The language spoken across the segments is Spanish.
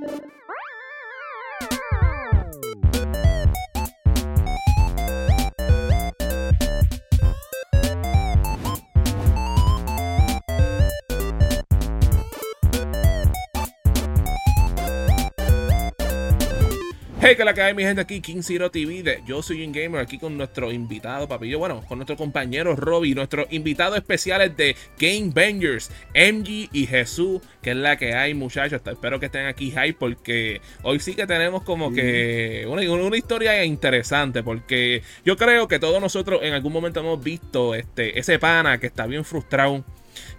thank you. Hey, que la que hay mi gente aquí, King Zero TV, de Yo Soy un Gamer, aquí con nuestro invitado, papillo, bueno, con nuestro compañero Robbie, nuestros invitados especiales de Game Bangers, MG y Jesús, que es la que hay, muchachos. Espero que estén aquí hype, porque hoy sí que tenemos como que una, una, historia interesante, porque yo creo que todos nosotros en algún momento hemos visto este, ese pana que está bien frustrado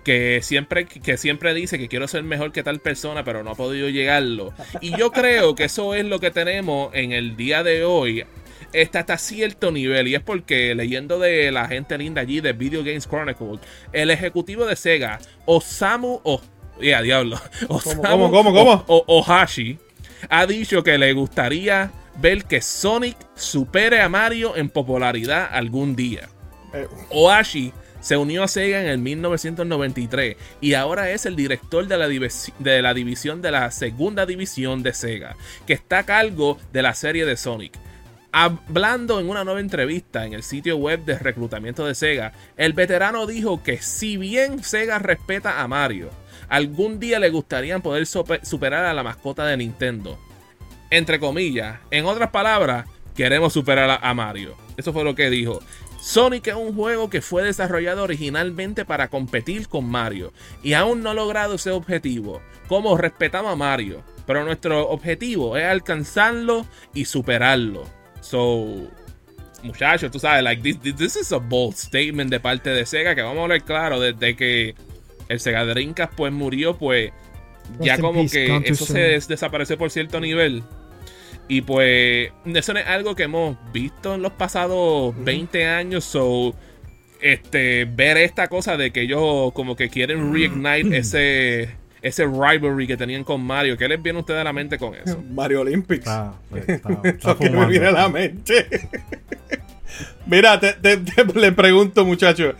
que siempre, que siempre dice que quiero ser mejor que tal persona, pero no ha podido llegarlo. Y yo creo que eso es lo que tenemos en el día de hoy. Está hasta cierto nivel y es porque leyendo de la gente linda allí de Video Games Chronicle, el ejecutivo de Sega, Osamu o yeah, diablo, Osamu ¿Cómo, cómo, O, Ohashi, ha dicho que le gustaría ver que Sonic supere a Mario en popularidad algún día. Eh. Ohashi se unió a Sega en el 1993 y ahora es el director de la, de la división de la segunda división de Sega, que está a cargo de la serie de Sonic. Hablando en una nueva entrevista en el sitio web de reclutamiento de Sega, el veterano dijo que si bien Sega respeta a Mario, algún día le gustaría poder superar a la mascota de Nintendo. Entre comillas, en otras palabras, queremos superar a Mario. Eso fue lo que dijo. Sonic es un juego que fue desarrollado originalmente para competir con Mario y aún no ha logrado ese objetivo, como respetamos a Mario, pero nuestro objetivo es alcanzarlo y superarlo. So, muchachos, tú sabes, like this, this, is a bold statement de parte de Sega que vamos a hablar claro desde que el Sega Dreamcast pues murió, pues ya como que eso se desapareció por cierto nivel. Y pues eso no es algo que hemos visto en los pasados 20 años. So, este, ver esta cosa de que ellos como que quieren reignite ese, ese rivalry que tenían con Mario. ¿Qué les viene a ustedes a la mente con eso? Mario Olympics. Pues, Lo que me viene a la mente. Mira, te, le pregunto, muchachos.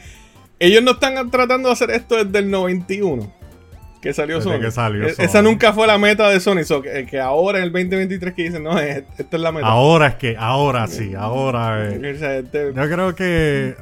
Ellos no están tratando de hacer esto desde el 91 que salió Sony. E-, esa nunca fue la meta de Sony. que, ahora en el 2023 que dicen, no, esta es la meta. Ahora es que, ahora sí, ahora. Este yo creo que,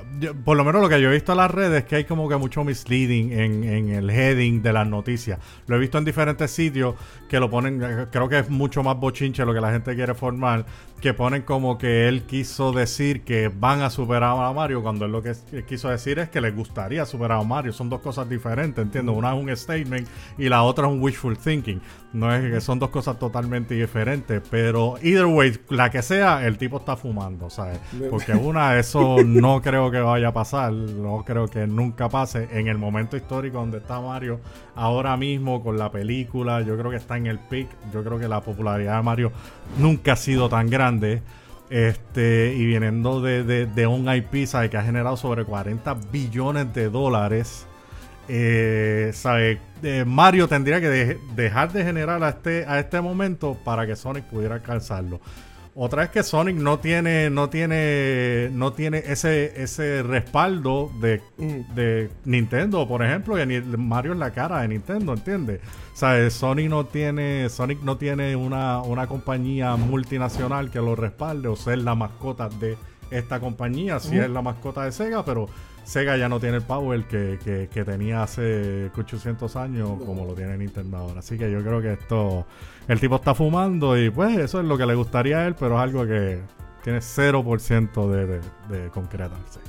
por lo menos lo que yo he visto en las redes, es que hay como que mucho misleading en, en el heading de las noticias. Lo he visto en diferentes sitios que lo ponen, creo que es mucho más bochinche lo que la gente quiere formar, que ponen como que él quiso decir que van a superar a Mario, cuando él lo que quiso decir es que les gustaría superar a Mario. Son dos cosas diferentes, entiendo. Una es un statement y la otra es un wishful thinking. No es que son dos cosas totalmente diferentes, pero either way, la que sea, el tipo está fumando, ¿sabes? Porque una, eso no creo que vaya a pasar, no creo que nunca pase en el momento histórico donde está Mario ahora mismo con la película, yo creo que está en el peak, yo creo que la popularidad de Mario nunca ha sido tan grande. Este, y viniendo de, de, un IP ¿sabe? que ha generado sobre 40 billones de dólares eh, ¿sabe? Eh, Mario tendría que dejar de generar a este, a este momento para que Sonic pudiera alcanzarlo. Otra es que Sonic no tiene, no tiene, no tiene ese, ese respaldo de, mm. de Nintendo, por ejemplo, y Mario es la cara de Nintendo, ¿entiendes? O sea, Sonic no tiene, Sonic no tiene una, una compañía multinacional que lo respalde o ser la mascota de esta compañía, si es la mascota de Sega, pero Sega ya no tiene el power que, que, tenía hace 800 años como lo tiene Nintendo ahora. Así que yo creo que esto, el tipo está fumando y pues eso es lo que le gustaría a él, pero es algo que tiene 0% de, de, de concretarse.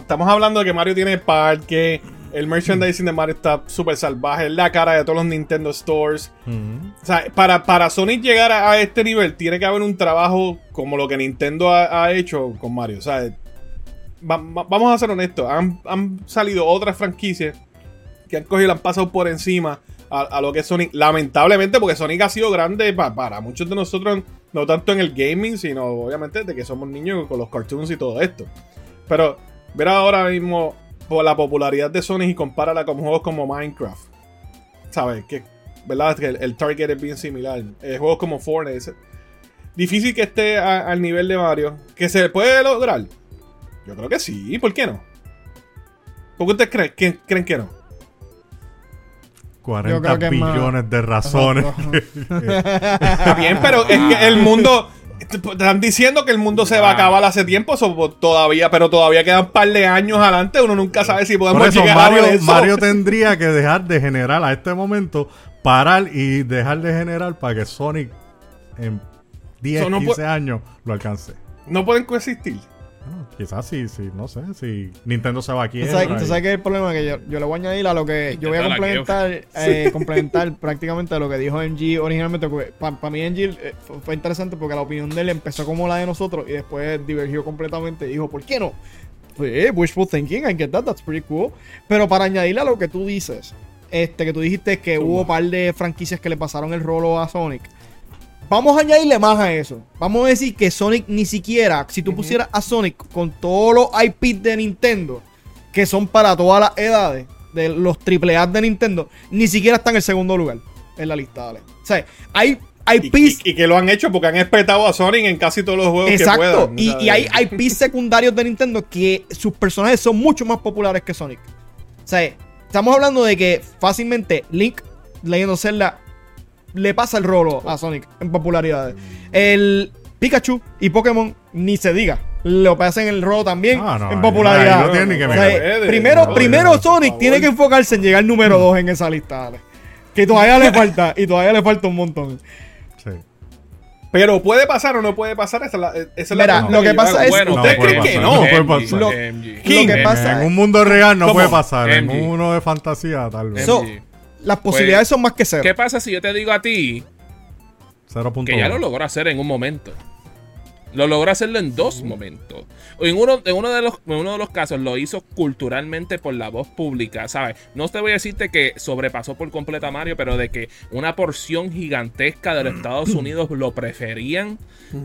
Estamos hablando de que Mario tiene parque, el merchandising de Mario está súper salvaje. Es la cara de todos los Nintendo Stores. O sea, para, para Sonic llegar a, este nivel, tiene que haber un trabajo como lo que Nintendo ha, hecho con Mario. O sea, vamos a ser honestos. Han, salido otras franquicias que han cogido y han pasado por encima a, lo que es Sonic. Lamentablemente, porque Sonic ha sido grande para muchos de nosotros, no tanto en el gaming, sino obviamente de que somos niños con los cartoons y todo esto. Pero ver ahora mismo la popularidad de Sonic y compárala con juegos como Minecraft. ¿Sabes? Que, ¿Verdad? Que el, target es bien similar. Eh, juegos como Fortnite. Difícil que esté al nivel de Mario. ¿Que se puede lograr? Yo creo que sí. ¿Por qué no? ¿Por qué ustedes creen, creen que no? 40 billones de razones. Está bien, pero es que el mundo. Están diciendo que el mundo se va a acabar hace tiempo, todavía, pero todavía quedan un par de años adelante. Uno nunca sabe si podemos llegar Mario, a eso. Mario tendría que dejar de generar a este momento, parar y dejar de generar para que Sonic en 10, 15 años lo alcance. No pueden coexistir quizás sí, sí, no sé, si Nintendo se va aquí. ¿Tú sabes, ¿tú sabes que el problema? Que yo, yo, le voy a añadir a lo que yo voy a complementar, eh, complementar prácticamente lo que dijo NG originalmente. Para mí NG eh, fue interesante porque la opinión de él empezó como la de nosotros y después divergió completamente y dijo, ¿por qué no? Pues, eh, wishful thinking, I get that, that's pretty cool. Pero para añadirle a lo que tú dices, este que tú dijiste que hubo un par de franquicias que le pasaron el rolo a Sonic. Vamos a añadirle más a eso. Vamos a decir que Sonic ni siquiera, si tú pusieras a Sonic con todos los IPs de Nintendo, que son para todas las edades, de los AAA de Nintendo, ni siquiera está en el segundo lugar en la lista, ¿vale? O sea, hay IPs. Y, que lo han hecho porque han respetado a Sonic en casi todos los juegos Exacto. que puedan. Y, y hay IPs secundarios de Nintendo que sus personajes son mucho más populares que Sonic. O sea, estamos hablando de que fácilmente Link, Legend Zelda, le pasa el rolo a Sonic en popularidad. El Pikachu y Pokémon ni se diga. Lo pasan el rolo también en popularidad. primero, primero Sonic tiene que enfocarse en llegar número 2 en esa lista. Que todavía le falta. Y todavía le falta un montón. Sí. Pero puede pasar o no puede pasar. Esa es la, Mira, lo que pasa es. ¿Ustedes creen que no? Lo, que pasa en un mundo real no puede pasar. En un mundo de fantasía, tal vez las posibilidades pues, son más que cero. ¿Qué pasa si yo te digo a ti que ya lo logró hacer en un momento? Lo logró hacerlo en dos momentos. En uno, en, uno de los, uno de los casos lo hizo culturalmente por la voz pública, ¿sabes? No te voy a decirte que sobrepasó por completo a Mario, pero de que una porción gigantesca de los Estados Unidos lo preferían,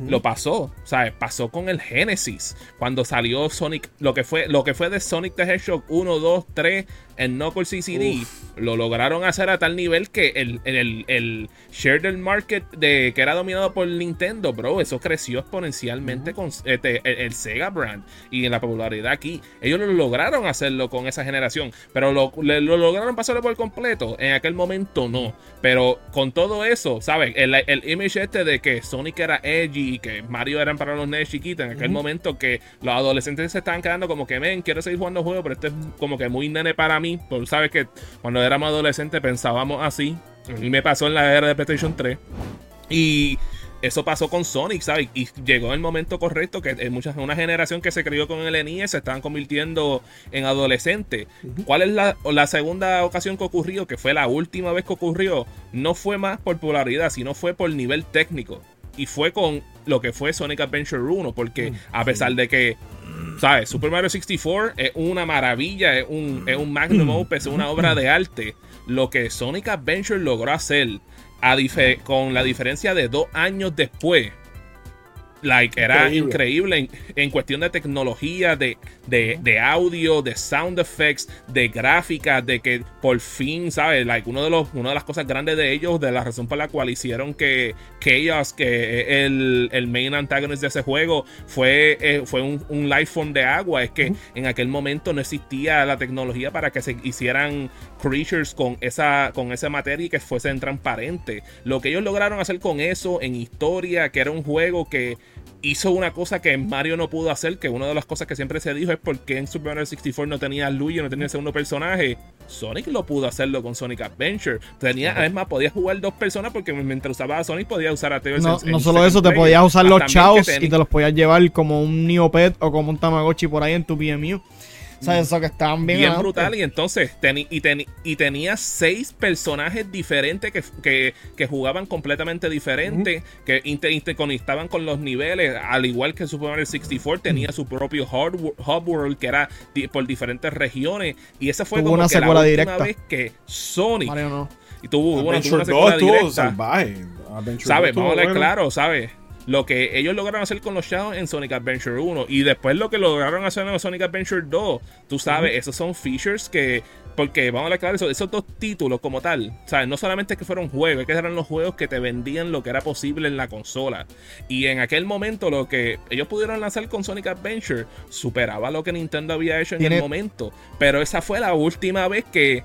lo pasó, ¿sabes? Pasó con el Genesis, cuando salió Sonic, lo que fue, lo que fue de Sonic the Hedgehog 1, 2, 3 en Knuckles CCD, lo lograron hacer a tal nivel que el, el, el share del market de, que era dominado por Nintendo, bro, eso creció exponencialmente con este, el, Sega brand y en la popularidad aquí. Ellos lo lograron hacerlo con esa generación, pero lo, lograron pasarlo por completo. En aquel momento no. Pero con todo eso, ¿sabes? El, el image este de que Sonic era edgy y que Mario eran para los nerds chiquitos, en aquel momento que los adolescentes se estaban quedando como que, ven, quiero seguir jugando juegos, pero esto es como que muy nene para mí. Porque sabes que cuando éramos adolescentes pensábamos así. A mí me pasó en la era de PlayStation 3. Y eso pasó con Sonic, ¿sabes? Y llegó el momento correcto que muchas, una generación que se crió con el NES se estaban convirtiendo en adolescentes. ¿Cuál es la, la, segunda ocasión que ocurrió? Que fue la última vez que ocurrió. No fue más por popularidad, sino fue por nivel técnico. Y fue con lo que fue Sonic Adventure 1, porque a pesar de que ¿sabes? Super Mario 64 es una maravilla, es un, es un magnum opus, es una obra de arte. Lo que Sonic Adventure logró hacer con la diferencia de dos años después Like, era increíble, en, cuestión de tecnología, de, de, audio, de sound effects, de gráfica, de que por fin, ¿sabes? Like, uno de los, una de las cosas grandes de ellos, de la razón por la cual hicieron que Chaos, que el, el main antagonist de ese juego, fue, eh, fue un, un life form de agua, es que en aquel momento no existía la tecnología para que se hicieran creatures con esa, con esa materia y que fuesen transparentes. Lo que ellos lograron hacer con eso en historia, que era un juego que hizo una cosa que Mario no pudo hacer, que una de las cosas que siempre se dijo es porque en Super Mario 64 no tenía Luigi, no tenía el segundo personaje. Sonic lo pudo hacerlo con Sonic Adventure. Tenía, además, podía jugar dos personas porque mientras usaba a Sonic podía usar a Tails. No, no solo eso, te podías usar los chaos y te los podías llevar como un Neopet o como un Tamagotchi por ahí en tu PMU. O sea, eso que estaban bien. Bien brutal. Y entonces, y, y, tenía seis personajes diferentes que, jugaban completamente diferentes, que interconectaban con los niveles, al igual que Super Mario 64 tenía su propio hub world que era por diferentes regiones. Y esa fue como una que la última directa. vez que Sonic. no. Y tuvo, una secuela directa. ¿Sabes? Vamos a ver claro, ¿sabes? Lo que ellos lograron hacer con los Shadows en Sonic Adventure 1 y después lo que lograron hacer en Sonic Adventure 2, tú sabes, esos son features que, porque vamos a aclarar eso, esos dos títulos como tal, ¿sabes? No solamente que fueron juegos, es que eran los juegos que te vendían lo que era posible en la consola. Y en aquel momento lo que ellos pudieron lanzar con Sonic Adventure superaba lo que Nintendo había hecho en el momento. Pero esa fue la última vez que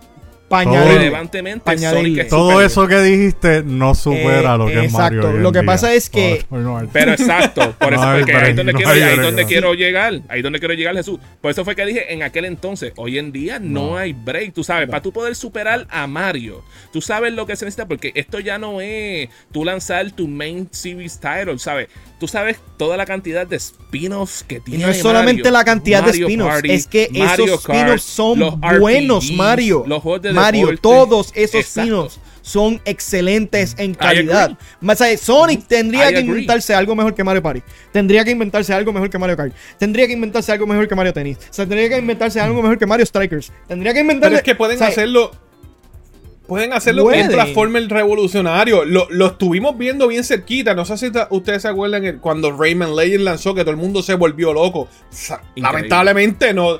relevantemente Sonic Todo eso que dijiste no supera eh, lo que es Mario. Exacto. Lo que pasa es que. pero exacto. Por eso porque ahí es donde, quiero, ahí donde quiero llegar. Ahí donde quiero llegar, Jesús. Por eso fue que dije en aquel entonces. Hoy en día no, hay break. Tú sabes, para tú poder superar a Mario, tú sabes lo que se necesita. Porque esto ya no es tú lanzar tu main series title, ¿sabes? Tú sabes toda la cantidad de spin-offs que tiene. Y no es solamente la cantidad de spin-offs, es que esos spin-offs son buenos, Mario. Los juegos de Mario, todos esos spin-offs son excelentes en calidad. Sonic tendría que inventarse algo mejor que Mario Party. Tendría que inventarse algo mejor que Mario Kart. Tendría que inventarse algo mejor que Mario Tennis. tendría que inventarse algo mejor que Mario Strikers. Tendría que inventarse. Pero es que pueden hacerlo Pueden hacerlo con un Transformer revolucionario. Lo, lo, estuvimos viendo bien cerquita. No sé si ustedes se acuerdan cuando Rayman Legend lanzó que todo el mundo se volvió loco. Lamentablemente no,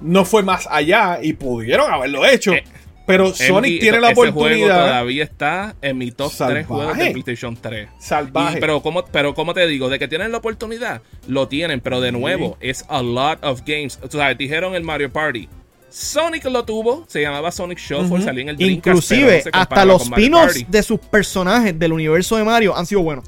no fue más allá y pudieron haberlo hecho. Eh, pero Sonic tiene la oportunidad. todavía está en mi top 3 juegos de PlayStation 3. Salvaje. pero, como, pero como te digo, de que tienen la oportunidad, lo tienen. Pero de nuevo, es a lot of games. O sea, dijeron el Mario Party Sonic lo tuvo, se llamaba Sonic Shuffle, salía en el Dreamcast, Inclusive, hasta los pinos de sus personajes del universo de Mario han sido buenos.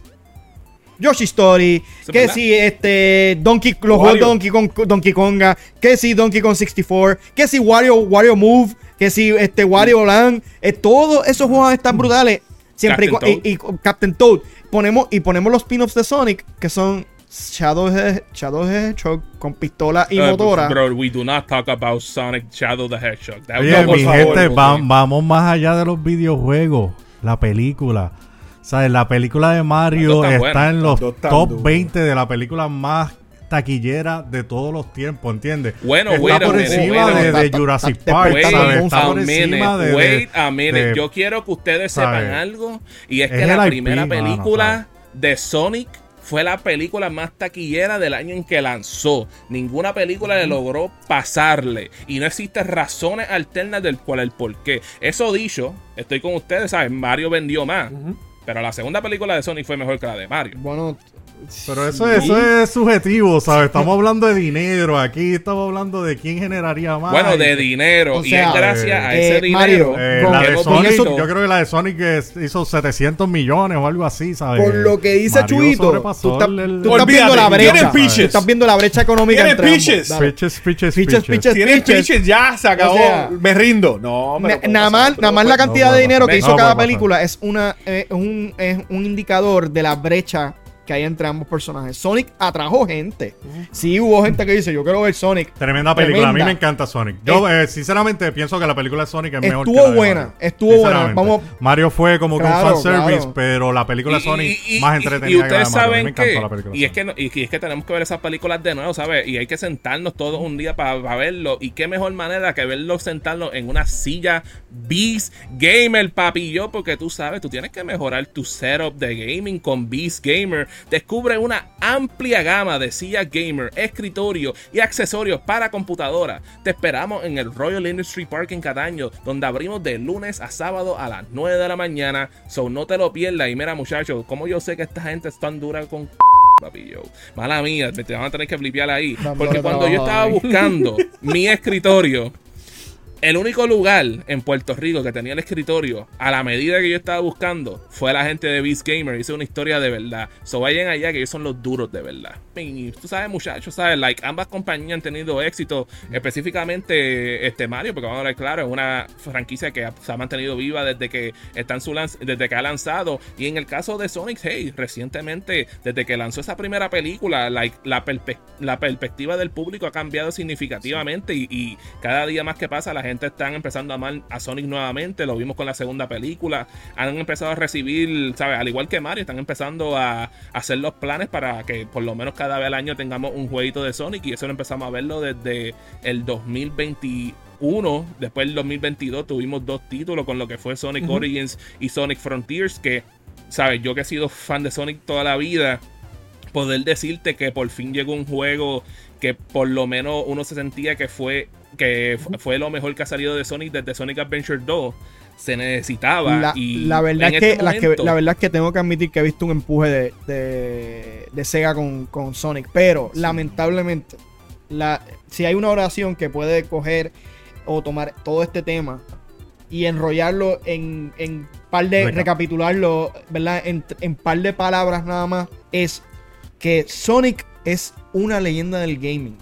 Yoshi Story, que si este Donkey los juegos Donkey Kong Donkey Konga, que si Donkey Kong 64, que si Wario Wario Move, que si este Wario Land, eh, todos esos juegos están brutales. Siempre y, Captain Toad ponemos y ponemos los spin-offs de Sonic que son Shadow, Shadow the Hedgehog con pistola y uh, motora. Bro, we do not talk about Sonic Shadow the Hedgehog. Oye, mi gente, vamos más allá de los videojuegos. La película. ¿Sabes? La película de Mario está en los top 20 de la película más taquillera de todos los tiempos, ¿entiendes? Bueno, está por encima de, Jurassic Park, ¿sabes? Está por encima de, wait a minute. Yo quiero que ustedes sepan algo y es, que la primera película de Sonic fue la película más taquillera del año en que lanzó. Ninguna película le logró pasarle. Y no existen razones alternas del cual el por qué. Eso dicho, estoy con ustedes, ¿saben? Mario vendió más. Pero la segunda película de Sonic fue mejor que la de Mario. Bueno, pero eso, eso es subjetivo, ¿sabes? Estamos hablando de dinero. Aquí estamos hablando de quién generaría más. Bueno, de dinero. y es gracias a ese eh, dinero. Eh, la de Sonic, yo creo que la de Sonic hizo 700 millones o algo así, ¿sabes? Por lo que dice Chuito, tú, estás viendo la brecha. Tú estás viendo la brecha económica entre pitches. Pitches, pitches, pitches. Pitches, pitches. Ya se acabó. me rindo. No, Nada más, nada más la cantidad de dinero que hizo cada película es, una, es, un, es un indicador de la brecha que hay entre ambos personajes. Sonic atrajo gente. Sí hubo gente que dice, yo quiero ver Sonic. Tremenda película. A mí me encanta Sonic. Yo, eh, sinceramente, pienso que la película de Sonic es mejor que la de buena. Estuvo buena. Vamos. Mario fue como que un fanservice, pero la película de Sonic más entretenida y, ustedes que la de Mario. saben que, la película y es que, y es que tenemos que ver esas películas de nuevo, ¿sabes? Y hay que sentarnos todos un día para, verlo. Y qué mejor manera que verlo sentarnos en una silla Beast Gamer, papi. Yo, porque tú sabes, tú tienes que mejorar tu setup de gaming con Beast Gamer Descubre una amplia gama de sillas gamer, escritorio y accesorios para computadora. Te esperamos en el Royal Industry Park en Cataño, donde abrimos de lunes a sábado a las 9 de la mañana. So no te lo pierdas. Y mira, muchachos, como yo sé que esta gente es tan dura con papi, Mala mía, te van a tener que flipear ahí. Porque cuando yo estaba buscando mi escritorio, el único lugar en Puerto Rico que tenía el escritorio a la medida que yo estaba buscando fue la gente de Beast Gamer. Hice una historia de verdad. So vayan allá que ellos son los duros de verdad. Y tú sabes, muchachos, sabes, like, ambas compañías han tenido éxito. Específicamente este Mario, porque vamos a ver claro, es una franquicia que se ha mantenido viva desde que está su desde que ha lanzado. Y en el caso de Sonic, hey, recientemente, desde que lanzó esa primera película, like, la, la perspectiva del público ha cambiado significativamente. Y, y cada día más que pasa, la gente están empezando a amar a Sonic nuevamente. Lo vimos con la segunda película. Han empezado a recibir, ¿sabes? Al igual que Mario, están empezando a, hacer los planes para que por lo menos cada vez al año tengamos un jueguito de Sonic. Y eso lo empezamos a verlo desde el 2021. Después del 2022 tuvimos dos títulos con lo que fue Sonic Origins y Sonic Frontiers. Que, ¿sabes? Yo que he sido fan de Sonic toda la vida poder decirte que por fin llegó un juego que por lo menos uno se sentía que fue que fue lo mejor que ha salido de Sonic desde Sonic Adventure 2 se necesitaba la, y la verdad es este que, la verdad es que tengo que admitir que he visto un empuje de, de, Sega con, Sonic pero lamentablemente la, si hay una oración que puede coger o tomar todo este tema y enrollarlo en, en par de, recapitularlo, ¿verdad? En, en par de palabras nada más, es que Sonic es una leyenda del gaming.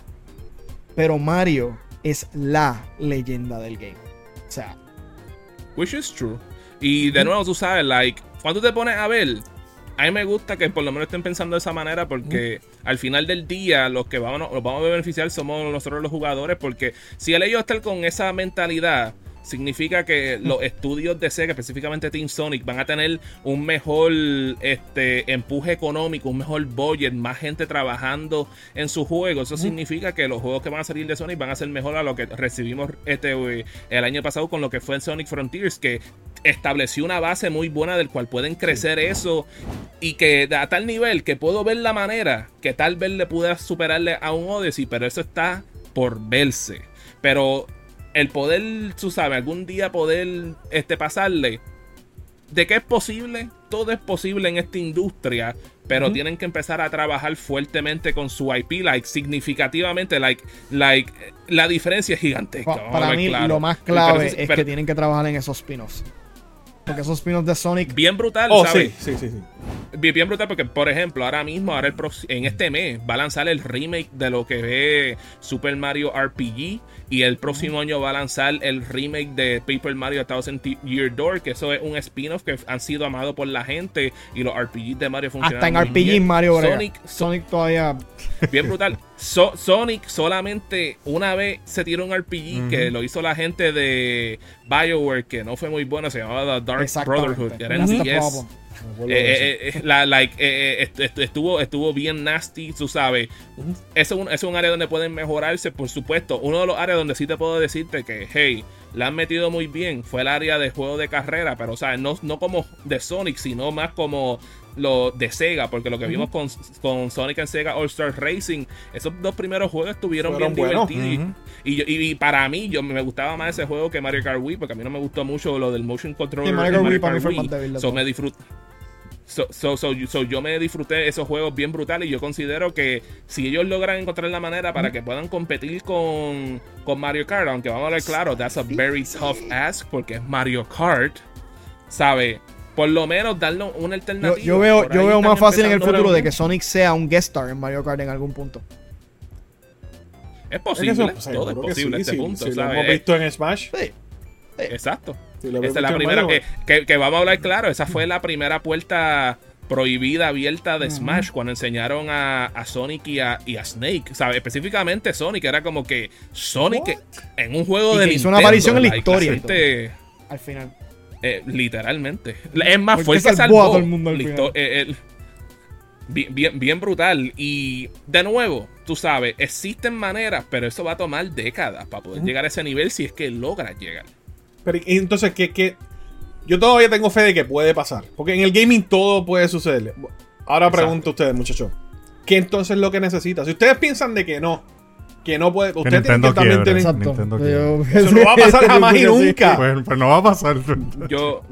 Pero Mario es la leyenda del game. O sea. Which is true. Y de nuevo, tú sabes, like, cuando te pones a ver, a mí me gusta que por lo menos estén pensando de esa manera porque al final del día los que vamos, vamos a beneficiar somos nosotros los jugadores porque si el ellos están con esa mentalidad significa que los estudios de Sega, específicamente Team Sonic, van a tener un mejor este, empuje económico, un mejor budget, más gente trabajando en su juego. Eso significa que los juegos que van a salir de Sonic van a ser mejor a lo que recibimos este, eh, el año pasado con lo que fue en Sonic Frontiers, que estableció una base muy buena del cual pueden crecer eso y que a tal nivel que puedo ver la manera que tal vez le pueda superarle a un Odyssey, pero eso está por verse. Pero el poder, tú sabes, algún día poder este, pasarle, de qué es posible, todo es posible en esta industria, pero tienen que empezar a trabajar fuertemente con su IP, like, significativamente, like, like, la diferencia es gigantesca. para mí, lo más clave es, que tienen que trabajar en esos spin-offs. Porque esos spin-offs de Sonic. Bien brutal, oh, ¿sabes? Sí, sí, sí, Bien, brutal, porque, por ejemplo, ahora mismo, ahora el en este mes, va a lanzar el remake de lo que ve Super Mario RPG. Y el próximo año va a lanzar el remake de Paper Mario Thousand Year Door, que eso es un spin-off que han sido amados por la gente. Y los RPGs de Mario funcionan. Hasta en RPG Mario Sonic, Sonic todavía. Bien brutal. Sonic solamente una vez se tiró un RPG que lo hizo la gente de BioWare, que no fue muy bueno, se llamaba The Dark Brotherhood, que era en eh, eh, eh, like, estuvo, estuvo bien nasty, tú sabes. Es un, es un área donde pueden mejorarse, por supuesto. Uno de los áreas donde sí te puedo decirte que, hey, la han metido muy bien fue el área de juego de carrera, pero, o sea, no, no como de Sonic, sino más como lo de Sega, porque lo que vimos con, con, Sonic and Sega All Star Racing, esos dos primeros juegos estuvieron bien divertidos. y, para mí, yo me gustaba más ese juego que Mario Kart Wii, porque a mí no me gustó mucho lo del motion controller. Mario, Mario Kart Wii, so me disfruté. So, so, yo me disfruté esos juegos bien brutales y yo considero que si ellos logran encontrar la manera para que puedan competir con, con Mario Kart, aunque vamos a ver claro, that's a very tough ask porque es Mario Kart, ¿sabe? por lo menos darle una alternativa. Yo, veo, yo veo más fácil en el futuro de que Sonic sea un guest star en Mario Kart en algún punto. Es posible, todo es posible en este punto. lo hemos visto en Smash. Sí. Exacto. Esa es la primera que, que, vamos a hablar claro. Esa fue la primera puerta prohibida abierta de Smash cuando enseñaron a, a Sonic y a, y a, Snake. ¿sabes? Específicamente Sonic era como que Sonic en un juego de. Hizo una aparición en la historia. Al final. Eh, literalmente. Es más, fue el que salvó a todo el mundo eh, bien, bien, brutal. Y de nuevo, tú sabes, existen maneras, pero eso va a tomar décadas para poder llegar a ese nivel si es que logras llegar. Pero entonces, ¿qué, Yo todavía tengo fe de que puede pasar. Porque en el gaming todo puede suceder. Ahora pregunto a ustedes, muchachos. ¿Qué entonces es lo que necesita? Si ustedes piensan de que no, que no puede. Usted tiene que también tener. Eso no va a pasar jamás y nunca. Pues, pues, no va a pasar. Yo.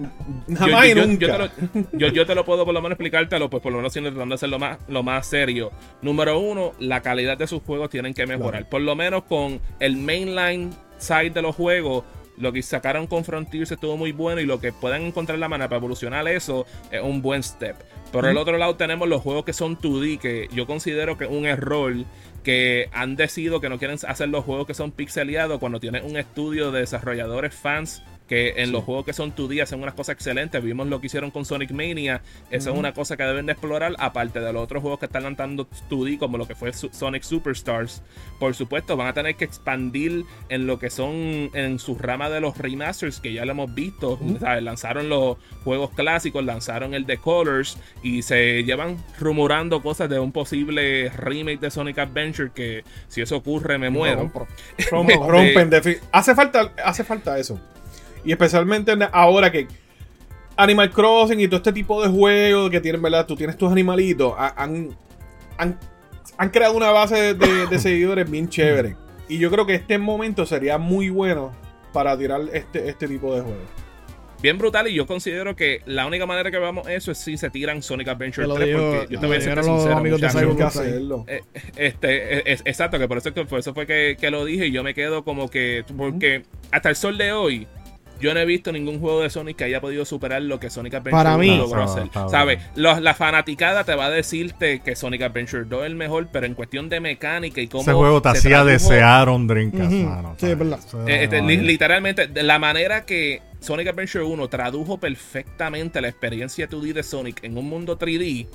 jamás y nunca. Yo te, lo, yo, te lo puedo por lo menos explicártelo, pues por lo menos tratando de hacer lo más, lo más serio. Número uno, la calidad de sus juegos tienen que mejorar. Por lo menos con el mainline side de los juegos lo que sacaron con Frontiers estuvo muy bueno y lo que puedan encontrar la manera para evolucionar eso es un buen step. Por el otro lado tenemos los juegos que son 2D, que yo considero que es un error que han decidido que no quieren hacer los juegos que son pixeleados cuando tienen un estudio de desarrolladores fans que en los juegos que son 2D hacen unas cosas excelentes. Vimos lo que hicieron con Sonic Mania. Eso es una cosa que deben de explorar, aparte de los otros juegos que están lanzando 2D, como lo que fue Sonic Superstars. Por supuesto, van a tener que expandir en lo que son en su rama de los remasters, que ya lo hemos visto. Lanzaron los juegos clásicos, lanzaron el de Colors y se llevan rumorando cosas de un posible remake de Sonic Adventure que si eso ocurre me muero. Rompen, hace falta, hace falta eso. Y especialmente ahora que Animal Crossing y todo este tipo de juegos que tienen, ¿verdad? Tú tienes tus animalitos, han, han, creado una base de, seguidores bien chévere. Y yo creo que este momento sería muy bueno para tirar este, este tipo de juegos. Bien brutal, y yo considero que la única manera que veamos eso es si se tiran Sonic Adventure 3. porque yo te voy a decir sincero. Eh, este, es, exacto, que por eso, por eso fue que, que, lo dije y yo me quedo como que. Porque hasta el sol de hoy, yo no he visto ningún juego de Sonic que haya podido superar lo que Sonic Adventure Para mí, logró hacer. ¿Sabes? La fanaticada te va a decirte que Sonic Adventure 2 es el mejor, pero en cuestión de mecánica y cómo. Ese juego te hacía desear un drink. sí, es verdad. Eh, este, literalmente, la manera que Sonic Adventure 1 tradujo perfectamente la experiencia 2D de Sonic en un mundo 3D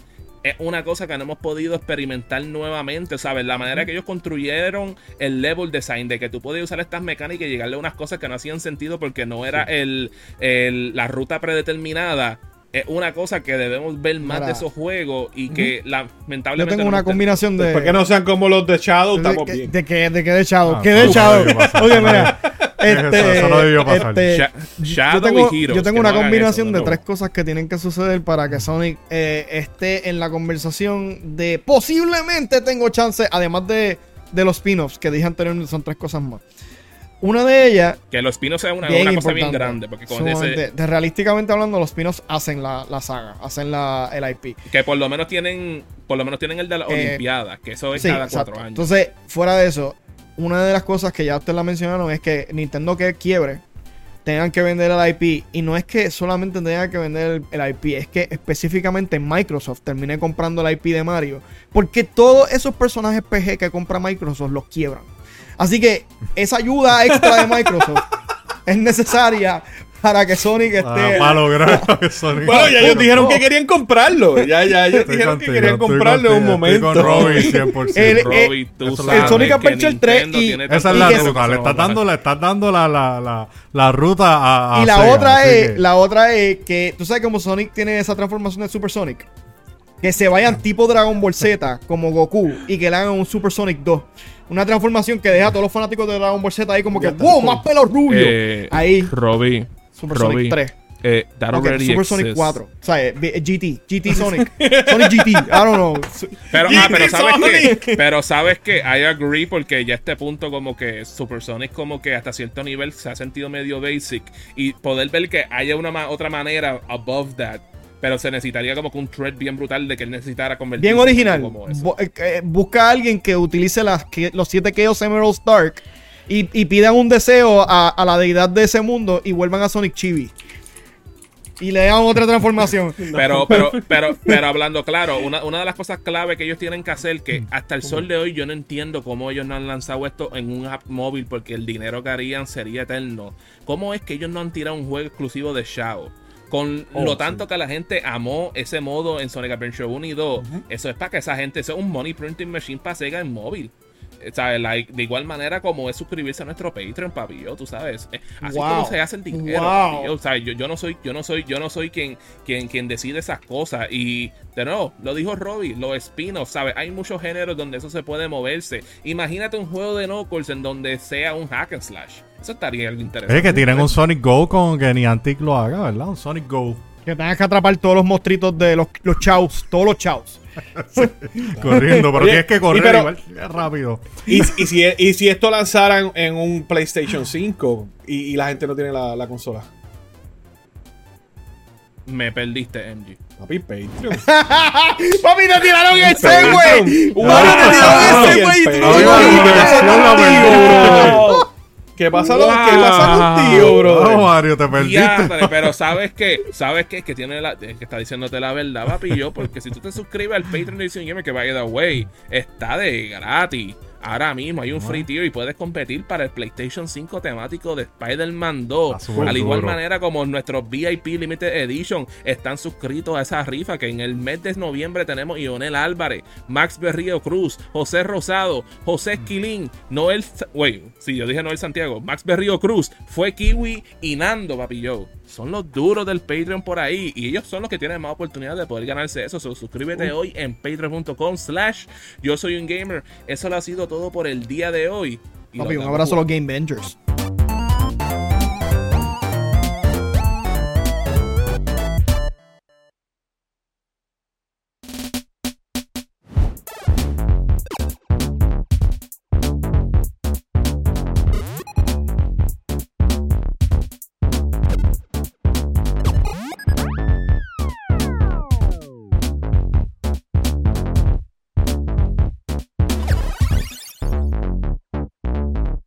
es una cosa que no hemos podido experimentar nuevamente, ¿sabes? La manera que ellos construyeron el level design, de que tú podías usar estas mecánicas y llegarle a unas cosas que no hacían sentido porque no era el, la ruta predeterminada. Es una cosa que debemos ver más de esos juegos y que lamentablemente. Yo tengo una combinación de. Porque no sean como los de Shadow, estamos bien. De que de, que de Shadow. Ah, que de Shadow. Oye, mira. Este, eso, no debió pasar. Este, yo tengo, yo tengo una combinación de tres cosas que tienen que suceder para que Sonic eh, esté en la conversación de posiblemente tengo chance, además de, de los spin-offs que dije anteriormente, son tres cosas más. Una de ellas. Que los spin sea una, una cosa bien grande. Porque con ese... de, realísticamente hablando, los spin hacen la, la, saga, hacen la, el IP. Que por lo menos tienen. Por lo menos tienen el de las eh, Olimpiadas, que eso es cada cuatro años. Entonces, fuera de eso, una de las cosas que ya ustedes la mencionaron es que Nintendo que quiebre tengan que vender el IP. Y no es que solamente tengan que vender el, IP, es que específicamente Microsoft termine comprando el IP de Mario. Porque todos esos personajes PG que compra Microsoft los quiebran. Así que esa ayuda extra de Microsoft es necesaria para que Sonic esté. Ah, para lograr que Sonic. Bueno, ya ellos dijeron que querían comprarlo. Ya, ya, ellos dijeron que querían comprarlo en un momento. Con Robbie 100%. El, el, el Sonic Adventure 3 y, esa es la ruta. Le estás dando, le estás dando la, la, la, la ruta a, a Y la otra es, la otra es que tú sabes como Sonic tiene esa transformación de Super Sonic. Que se vayan tipo Dragon Ball Z como Goku y que le hagan un Super Sonic 2 una transformación que deja a todos los fanáticos de Dragon Ball Z ahí como que ¡Wow! ¡Más pelo rubio! Eh, ahí. Robbie. Super Sonic 3. Eh, Super Sonic 4. O sea, GT. GT Sonic. Sonic GT. I don't know. Pero, ah, pero sabes que. Pero sabes que I agree porque ya a este punto, como que Super Sonic, como que hasta cierto nivel se ha sentido medio basic. Y poder ver que haya una otra manera above that pero se necesitaría como que un thread bien brutal de que él necesitara convertirse Bien original. Eh, eh, busca a alguien que utilice las, los siete Chaos Emeralds Dark y, y pidan un deseo a, la deidad de ese mundo y vuelvan a Sonic Chibi. Y le dan otra transformación. pero, pero, pero, pero hablando claro, una, una, de las cosas clave que ellos tienen que hacer, que hasta el sol de hoy yo no entiendo cómo ellos no han lanzado esto en un app móvil, porque el dinero que harían sería eterno. ¿Cómo es que ellos no han tirado un juego exclusivo de Shao? Con oh, lo tanto que la gente amó ese modo en Sonic Adventure 1 y 2, eso es para que esa gente, eso es un money printing machine para Sega en móvil. De igual manera como es suscribirse a nuestro Patreon, papi, tú sabes. Eh, así como se hace el dinero, O sea, yo, no soy, yo no soy, yo no soy quien, quien, quien decide esas cosas. Y de nuevo, lo dijo Robbie, los espinos, ¿sabes? Hay muchos géneros donde eso se puede moverse. Imagínate un juego de Knuckles en donde sea un hack and slash. Eso estaría algo interesante. Es que tienen un Sonic Go con que ni Antic lo haga, ¿verdad? Un Sonic Go. Que tengas que atrapar todos los monstruitos de los, los chaos, todos los chaos. corriendo, pero tienes que correr igual, rápido. Y, y, si, y si esto lanzaran en un PlayStation 5 y, la gente no tiene la, la consola. Me perdiste, MG. Papi, Patreon. Papi, te tiraron ese, güey. Papi, te tiraron ese, güey. ¿Qué pasa, ¿Qué pasa contigo, bro? No, Mario, te perdiste. pero ¿sabes qué? ¿Sabes qué? Que tiene la, que está diciéndote la verdad, papi, yo, porque si tú te suscribes al Patreon de Edition Gamer, que by the way, está de gratis. Ahora mismo hay un free tier y puedes competir para el PlayStation 5 temático de Spider-Man 2. Al igual manera como nuestros VIP Limited Edition están suscritos a esa rifa que en el mes de noviembre tenemos Ionel Álvarez, Max Berrío Cruz, José Rosado, José Esquilín, Noel... Wait, si yo dije Noel Santiago, Max Berrío Cruz, fue Kiwi y Nando, papi yo son los duros del Patreon por ahí. Y ellos son los que tienen más oportunidad de poder ganarse eso. suscríbete hoy en patreon.com slash yo soy un gamer. Eso lo ha sido todo por el día de hoy. un abrazo a los Game Vengers.